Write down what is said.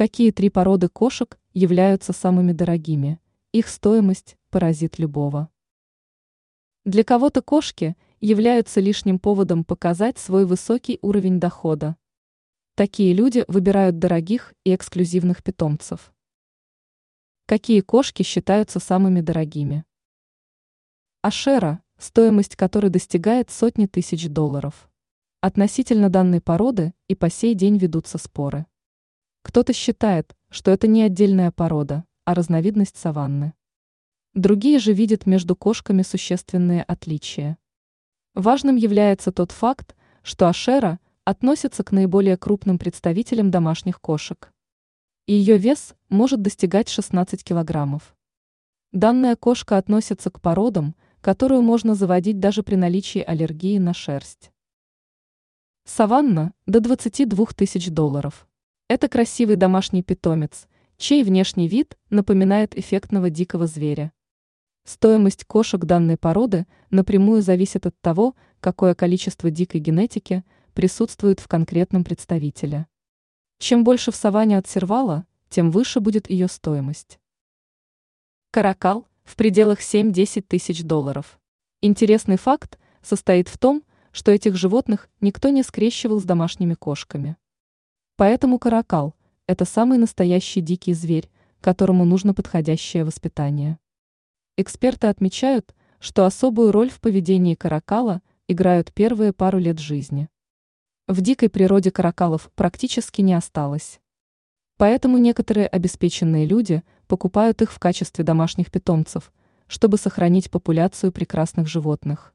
Какие три породы кошек являются самыми дорогими? Их стоимость поразит любого. Для кого-то кошки являются лишним поводом показать свой высокий уровень дохода. Такие люди выбирают дорогих и эксклюзивных питомцев. Какие кошки считаются самыми дорогими? Ашера, стоимость которой достигает сотни тысяч долларов. Относительно данной породы и по сей день ведутся споры. Кто-то считает, что это не отдельная порода, а разновидность саванны. Другие же видят между кошками существенные отличия. Важным является тот факт, что Ашера относится к наиболее крупным представителям домашних кошек. Ее вес может достигать 16 килограммов. Данная кошка относится к породам, которую можно заводить даже при наличии аллергии на шерсть. Саванна – до 22 тысяч долларов. Это красивый домашний питомец, чей внешний вид напоминает эффектного дикого зверя. Стоимость кошек данной породы напрямую зависит от того, какое количество дикой генетики присутствует в конкретном представителе. Чем больше в саванне от сервала, тем выше будет ее стоимость. Каракал в пределах 7-10 тысяч долларов. Интересный факт состоит в том, что этих животных никто не скрещивал с домашними кошками. Поэтому каракал – это самый настоящий дикий зверь, которому нужно подходящее воспитание. Эксперты отмечают, что особую роль в поведении каракала играют первые пару лет жизни. В дикой природе каракалов практически не осталось. Поэтому некоторые обеспеченные люди покупают их в качестве домашних питомцев, чтобы сохранить популяцию прекрасных животных.